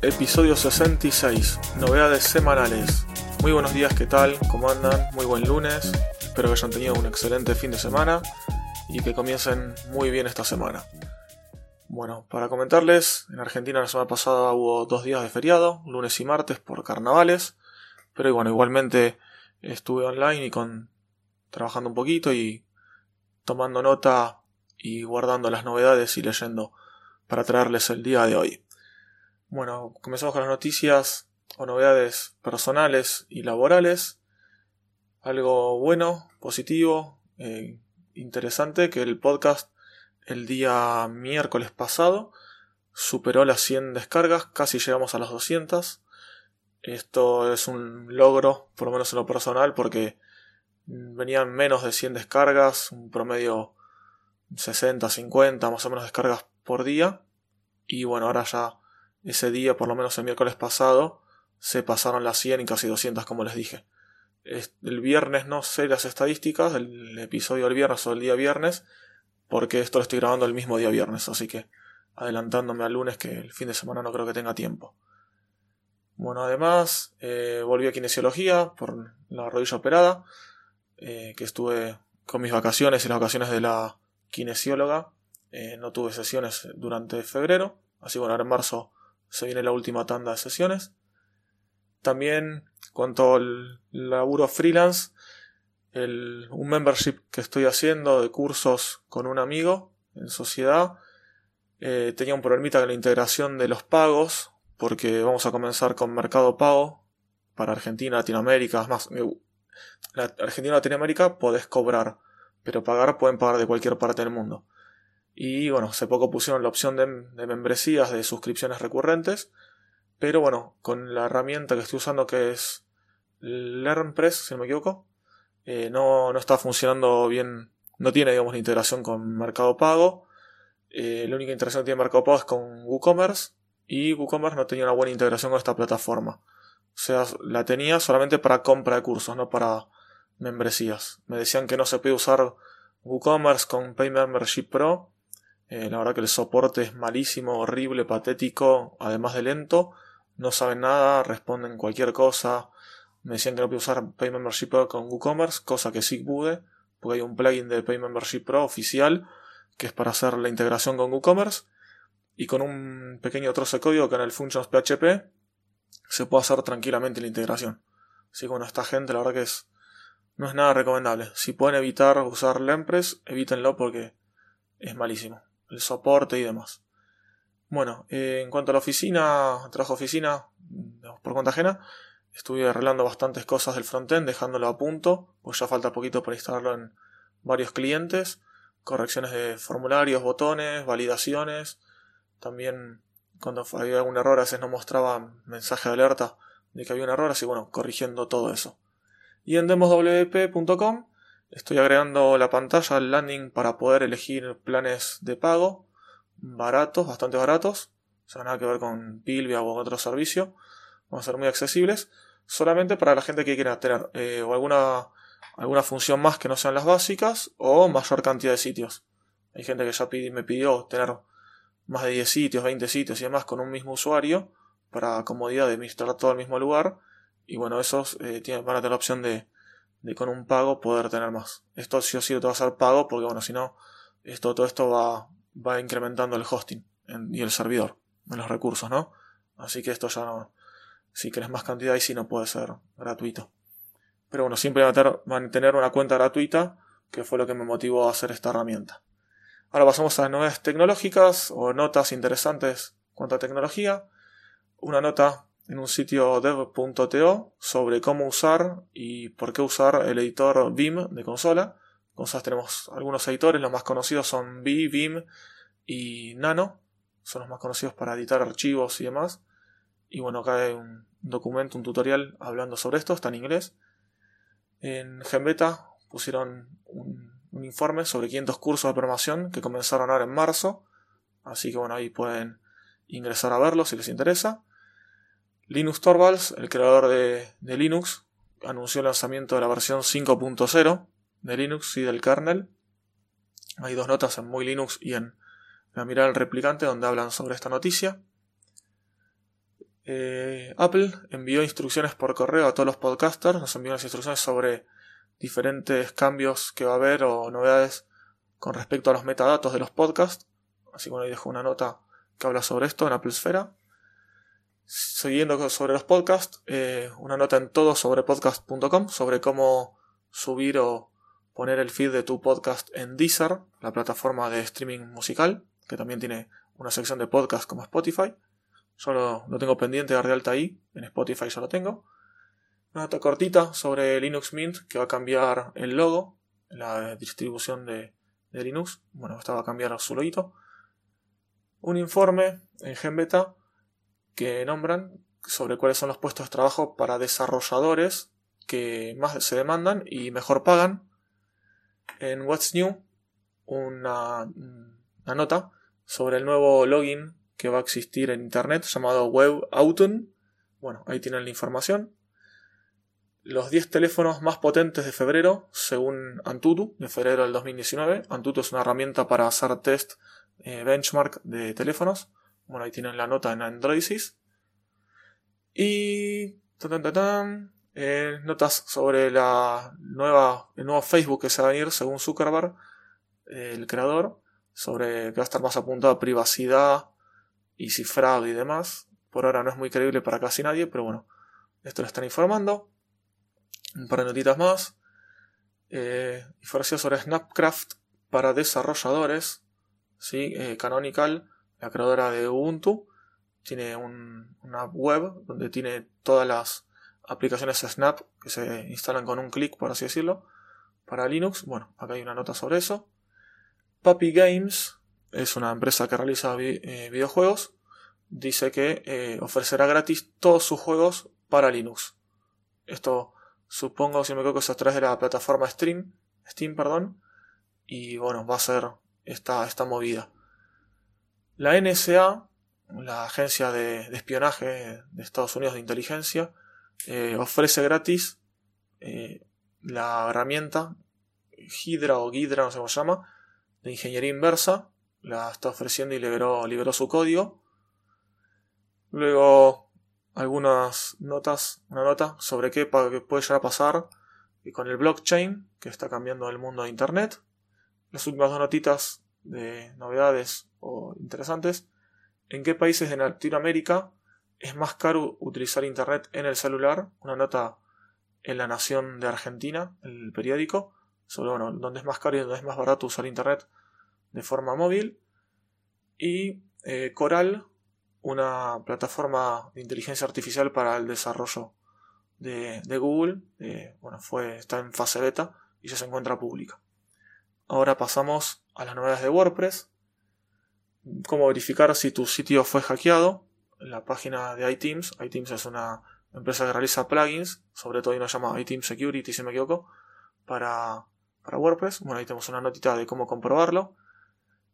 Episodio 66, novedades semanales. Muy buenos días, ¿qué tal? ¿Cómo andan? Muy buen lunes. Espero que hayan tenido un excelente fin de semana y que comiencen muy bien esta semana. Bueno, para comentarles, en Argentina la semana pasada hubo dos días de feriado, lunes y martes por carnavales, pero bueno, igualmente estuve online y con trabajando un poquito y tomando nota y guardando las novedades y leyendo para traerles el día de hoy. Bueno, comenzamos con las noticias o novedades personales y laborales. Algo bueno, positivo, eh, interesante, que el podcast el día miércoles pasado superó las 100 descargas, casi llegamos a las 200. Esto es un logro, por lo menos en lo personal, porque venían menos de 100 descargas, un promedio 60, 50 más o menos descargas por día. Y bueno, ahora ya ese día, por lo menos el miércoles pasado, se pasaron las 100 y casi 200 como les dije. El viernes no sé las estadísticas del episodio del viernes o del día viernes, porque esto lo estoy grabando el mismo día viernes, así que adelantándome al lunes que el fin de semana no creo que tenga tiempo. Bueno, además eh, volví a kinesiología por la rodilla operada, eh, que estuve con mis vacaciones y las vacaciones de la kinesióloga. Eh, no tuve sesiones durante febrero, así bueno, ahora en marzo se viene la última tanda de sesiones. También, cuanto al laburo freelance, el, un membership que estoy haciendo de cursos con un amigo en sociedad, eh, tenía un problemita con la integración de los pagos, porque vamos a comenzar con Mercado Pago para Argentina, Latinoamérica, es más, la Argentina, Latinoamérica podés cobrar, pero pagar pueden pagar de cualquier parte del mundo. Y bueno, hace poco pusieron la opción de, membresías, de suscripciones recurrentes, pero bueno, con la herramienta que estoy usando que es LearnPress, si no me equivoco, eh, no, no, está funcionando bien, no tiene digamos la integración con Mercado Pago. Eh, la única integración que tiene Mercado Pago es con WooCommerce y WooCommerce no tenía una buena integración con esta plataforma. O sea, la tenía solamente para compra de cursos, no para membresías. Me decían que no se puede usar WooCommerce con Pay Membership Pro. Eh, la verdad que el soporte es malísimo, horrible, patético, además de lento no saben nada, responden cualquier cosa. Me decían que no puedo usar Pay Membership Pro con WooCommerce, cosa que sí pude, porque hay un plugin de Pay Membership Pro oficial que es para hacer la integración con WooCommerce y con un pequeño trozo de código que en el Functions PHP se puede hacer tranquilamente la integración. Así que bueno, esta gente la verdad que es no es nada recomendable. Si pueden evitar usar Lempress, evítenlo porque es malísimo. El soporte y demás. Bueno, eh, en cuanto a la oficina, trabajo oficina por cuenta ajena, estuve arreglando bastantes cosas del frontend, dejándolo a punto, pues ya falta poquito para instalarlo en varios clientes, correcciones de formularios, botones, validaciones, también cuando había algún error a veces no mostraba mensaje de alerta de que había un error, así bueno, corrigiendo todo eso. Y en demoswp.com estoy agregando la pantalla al landing para poder elegir planes de pago baratos, bastante baratos, o sea, nada que ver con Pilvia o otro servicio, van a ser muy accesibles, solamente para la gente que quiera tener eh, o alguna, alguna función más que no sean las básicas o mayor cantidad de sitios. Hay gente que ya me pidió tener más de 10 sitios, 20 sitios y demás con un mismo usuario para comodidad de administrar todo el mismo lugar. Y bueno, esos eh, tienen, van a tener la opción de, de con un pago poder tener más. Esto sí o sí te va a ser pago porque bueno, si no, esto, todo esto va, va incrementando el hosting y el servidor en los recursos, ¿no? Así que esto ya no, si querés más cantidad y si no puede ser gratuito. Pero bueno, siempre van a tener una cuenta gratuita, que fue lo que me motivó a hacer esta herramienta. Ahora pasamos a novedades tecnológicas o notas interesantes cuanto a tecnología. Una nota en un sitio dev.to sobre cómo usar y por qué usar el editor Vim de consola cosas tenemos algunos editores, los más conocidos son V, Vim y Nano, son los más conocidos para editar archivos y demás. Y bueno, acá hay un documento, un tutorial hablando sobre esto, está en inglés. En Genbeta pusieron un, informe sobre 500 cursos de programación que comenzaron ahora en marzo. Así que bueno, ahí pueden ingresar a verlo si les interesa. Linux Torvalds, el creador de, de Linux, anunció el lanzamiento de la versión 5.0 de Linux y del kernel. Hay dos notas en Muy Linux y en La Mirada del Replicante donde hablan sobre esta noticia. Eh, Apple envió instrucciones por correo a todos los podcasters, nos envió unas instrucciones sobre diferentes cambios que va a haber o novedades con respecto a los metadatos de los podcasts. Así que bueno, ahí dejo una nota que habla sobre esto en Apple Esfera. Siguiendo sobre los podcasts, eh, una nota en todo sobre podcast.com sobre cómo subir o poner el feed de tu podcast en Deezer, la plataforma de streaming musical, que también tiene una sección de podcast como Spotify. Solo lo tengo pendiente de alta ahí, en Spotify ya lo tengo. Una nota cortita sobre Linux Mint que va a cambiar el logo, la distribución de, Linux. Bueno, esta va a cambiar su loguito. Un informe en GenBeta que nombran sobre cuáles son los puestos de trabajo para desarrolladores que más se demandan y mejor pagan en What's New una, nota sobre el nuevo login que va a existir en Internet llamado Web Bueno, ahí tienen la información. Los 10 teléfonos más potentes de febrero, según Antutu, de febrero del 2019. Antutu es una herramienta para hacer test eh, benchmark de teléfonos. Bueno, ahí tienen la nota en Androidsys. Y... Eh, notas sobre la nueva, el nuevo Facebook que se va a venir según Zuckerberg, el creador, sobre que va a estar más apuntado a privacidad y cifrado y demás. Por ahora no es muy creíble para casi nadie, pero bueno, esto lo están informando. Un par de notitas más. Eh, información sobre Snapcraft para desarrolladores. ¿sí? Eh, Canonical, la creadora de Ubuntu, tiene una web donde tiene todas las aplicaciones Snap que se instalan con un clic, por así decirlo, para Linux. Bueno, acá hay una nota sobre eso. Puppy Games es una empresa que realiza eh, videojuegos. Dice que eh, ofrecerá gratis todos sus juegos para Linux. Esto supongo, si me equivoco, es a través de la plataforma Steam, Steam perdón, y bueno, va a ser esta, esta movida. La NSA, la agencia de espionaje de Estados Unidos de inteligencia, eh, ofrece gratis eh, la herramienta Hydra o Gidra, no sé cómo se llama, de ingeniería inversa. La está ofreciendo y liberó, liberó su código. Luego, algunas notas, una nota sobre qué puede llegar a pasar con el blockchain, que está cambiando el mundo de Internet. Las últimas dos notitas de novedades o interesantes. ¿En qué países de Latinoamérica es más caro utilizar Internet en el celular. Una nota en La Nación de Argentina, el periódico, sobre bueno, dónde es más caro y dónde es más barato usar Internet de forma móvil. Y eh, Coral, una plataforma de inteligencia artificial para el desarrollo de, Google. Eh, bueno, fue, está en fase beta y ya se encuentra pública. Ahora pasamos a las novedades de WordPress. Cómo verificar si tu sitio fue hackeado la página de iTeams. iTeams es una empresa que realiza plugins, sobre todo y nos llama iTeams Security, si me equivoco, para, para WordPress. Bueno, ahí tenemos una notita de cómo comprobarlo.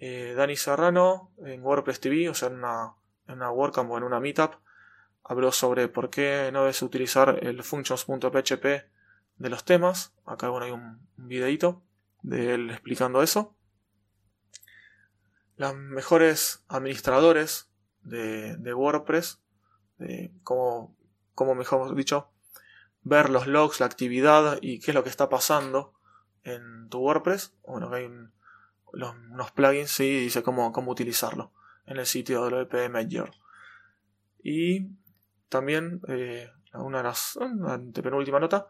Eh, Dani Serrano en WordPress TV, o sea, en una, en una WordCamp o en una Meetup, habló sobre por qué no debes utilizar el functions.php de los temas. Acá bueno, hay un videito de él explicando eso. Los mejores administradores de, WordPress, de cómo, mejor dicho, ver los logs, la actividad y qué es lo que está pasando en tu WordPress. Bueno, hay unos plugins y dice cómo, cómo utilizarlo en el sitio de WP Major. Y también eh, una de las penúltima nota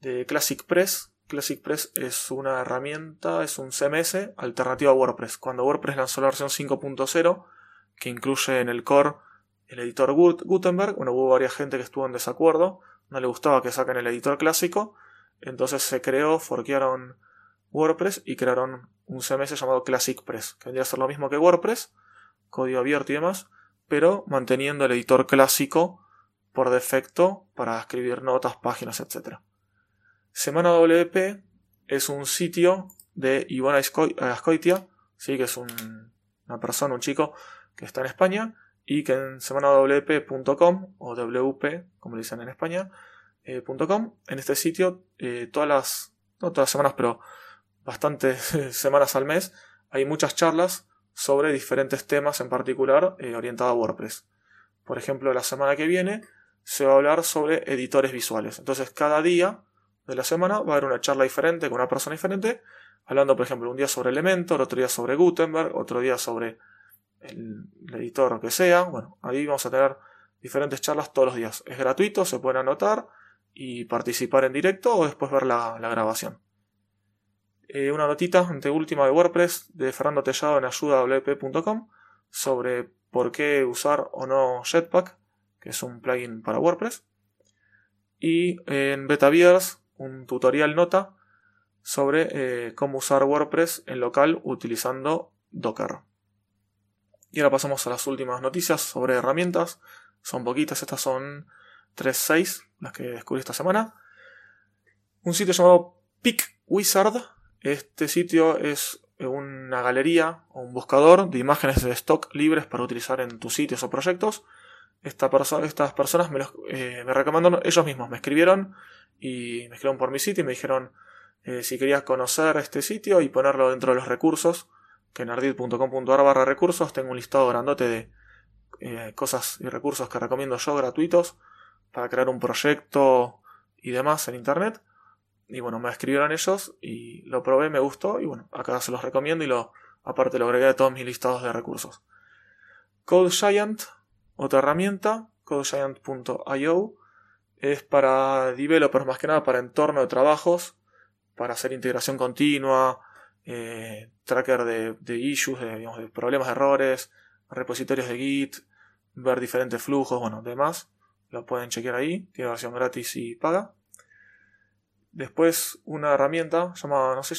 de Classic Press. Classic Press es una herramienta, es un CMS alternativo a WordPress. Cuando WordPress lanzó la versión 5.0, que incluye en el core el editor Gutenberg. Bueno, hubo varias gente que estuvo en desacuerdo, no le gustaba que saquen el editor clásico, entonces se creó, forquearon WordPress y crearon un CMS llamado Classic Press, que vendría a ser lo mismo que WordPress, código abierto y demás, pero manteniendo el editor clásico por defecto para escribir notas, páginas, etc. Semana WP es un sitio de Iván Ascoitia, ¿sí? que es una persona, un chico que está en España y que en semanawp.com o WP, como dicen en España, eh, en este sitio, eh, todas las, no todas las semanas, pero bastantes semanas al mes, hay muchas charlas sobre diferentes temas en particular eh, orientados a WordPress. Por ejemplo, la semana que viene se va a hablar sobre editores visuales. Entonces, cada día de la semana va a haber una charla diferente con una persona diferente, hablando, por ejemplo, un día sobre Elementor, otro día sobre Gutenberg, otro día sobre el, editor que sea. Bueno, ahí vamos a tener diferentes charlas todos los días. Es gratuito, se pueden anotar y participar en directo o después ver la grabación. Eh, una notita última de WordPress de Fernando Tellado en ayudawp.com sobre por qué usar o no Jetpack, que es un plugin para WordPress. Y en BetaViewers un tutorial nota sobre eh, cómo usar WordPress en local utilizando Docker. Y ahora pasamos a las últimas noticias sobre herramientas. Son poquitas, estas son 3.6 las que descubrí esta semana. Un sitio llamado PickWizard este sitio es una galería o un buscador de imágenes de stock libres para utilizar en tus sitios o proyectos. Estas personas me, los, eh, me, recomendaron, ellos mismos me escribieron y me escribieron por mi sitio y me dijeron eh, si querías conocer este sitio y ponerlo dentro de los recursos, que en ardid.com.ar barra recursos tengo un listado grandote de eh, cosas y recursos que recomiendo yo gratuitos para crear un proyecto y demás en internet. Y bueno, me escribieron ellos y lo probé, me gustó y bueno, acá se los recomiendo y lo aparte lo agregué a todos mis listados de recursos. CodeGiant, otra herramienta, codegiant.io, es para developers más que nada, para entorno de trabajos, para hacer integración continua, eh, tracker de, issues, de, problemas, errores, repositorios de Git, ver diferentes flujos, bueno, demás. Lo pueden chequear ahí, tiene versión gratis y paga. Después una herramienta llamada, no sé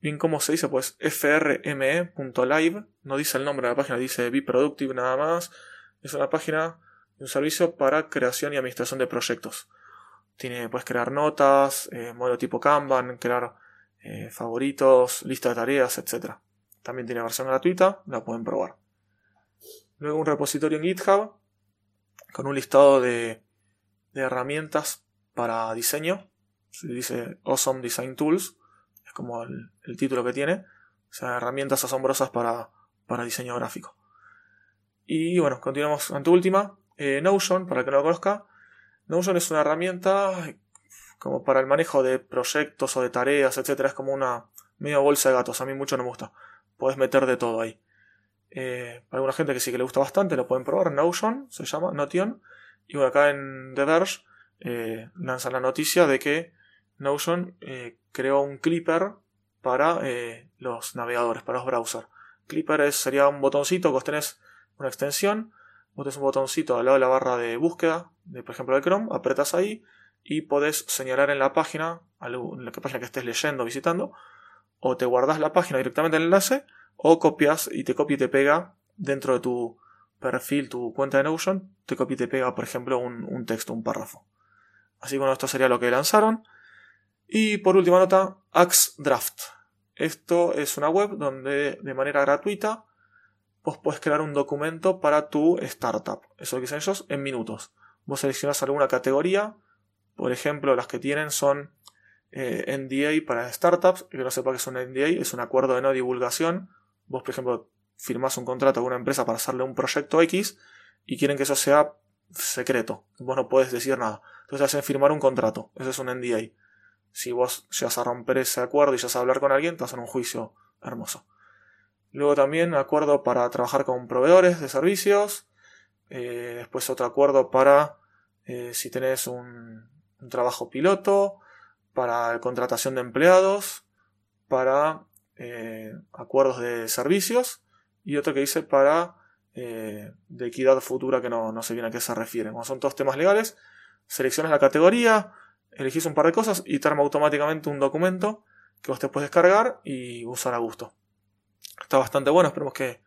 bien cómo se dice, pues frme.live. No dice el nombre de la página, dice Be Productive nada más. Es una página, un servicio para creación y administración de proyectos. Tiene, puedes crear notas, eh, modelo tipo Kanban, crear eh, favoritos, lista de tareas, etc. También tiene versión gratuita, la pueden probar. Luego un repositorio en GitHub con un listado de, de herramientas para diseño se dice Awesome Design Tools, es como el, título que tiene, o sea, herramientas asombrosas para, para diseño gráfico. Y bueno, continuamos ante última. Eh, Notion, para que no lo conozca, Notion es una herramienta como para el manejo de proyectos o de tareas, etcétera. Es como una media bolsa de gatos. A mí mucho no me gusta. Puedes meter de todo ahí. Eh, para alguna gente que sí que le gusta bastante, lo pueden probar. Notion se llama, Notion. Y bueno, acá en The Verge eh, lanzan la noticia de que Notion eh, creó un clipper para los navegadores, para los browsers. Clipper sería un botoncito que vos tenés una extensión, vos un botoncito al lado de la barra de búsqueda, de, por ejemplo de Chrome, apretas ahí y podés señalar en la página, en la página que estés leyendo, visitando, o te guardas la página directamente en el enlace, o copias y te copia y te pega dentro de tu perfil, tu cuenta de Notion, te copia y te pega, por ejemplo, un, un texto, un párrafo. Así que bueno, esto sería lo que lanzaron. Y por última nota, Axdraft. Esto es una web donde de manera gratuita vos puedes crear un documento para tu startup. Eso que dicen ellos en minutos. Vos seleccionás alguna categoría. Por ejemplo, las que tienen son eh, NDA para startups. Que no sepa que es un NDA, es un acuerdo de no divulgación. Vos, por ejemplo, firmás un contrato con una empresa para hacerle un proyecto X y quieren que eso sea secreto. Vos no puedes decir nada. Entonces hacen firmar un contrato. Eso es un NDA si vos llegas a romper ese acuerdo y llegas a hablar con alguien, te hacen un juicio hermoso. Luego también acuerdo para trabajar con proveedores de servicios. Eh, después otro acuerdo para eh, si tenés un, trabajo piloto, para contratación de empleados, para eh, acuerdos de servicios y otro que dice para de equidad futura que no, no sé bien a qué se refiere. Como son todos temas legales, seleccionas la categoría, elegís un par de cosas y te arma automáticamente un documento que vos te puedes descargar y usar a gusto. Está bastante bueno, esperemos que,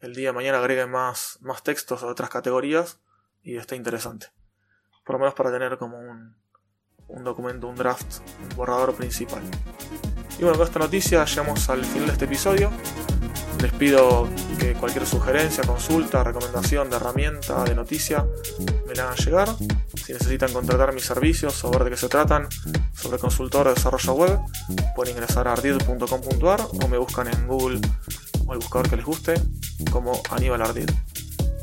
el día de mañana agregue más, más textos a otras categorías y esté interesante. Por lo menos para tener como un, un documento, un draft, un borrador principal. Y bueno, con esta noticia llegamos al final de este episodio. Les pido que cualquier sugerencia, consulta, recomendación de herramienta, de noticia, me la hagan llegar. Si necesitan contratar mis servicios ver de qué se tratan sobre consultor de desarrollo web, pueden ingresar a ardid.com.ar o me buscan en Google o el buscador que les guste como Aníbal Ardid.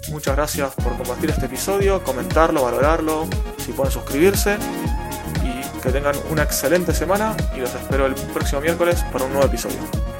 Muchas gracias por compartir este episodio, comentarlo, valorarlo, si pueden suscribirse y que tengan una excelente semana y los espero el próximo miércoles para un nuevo episodio.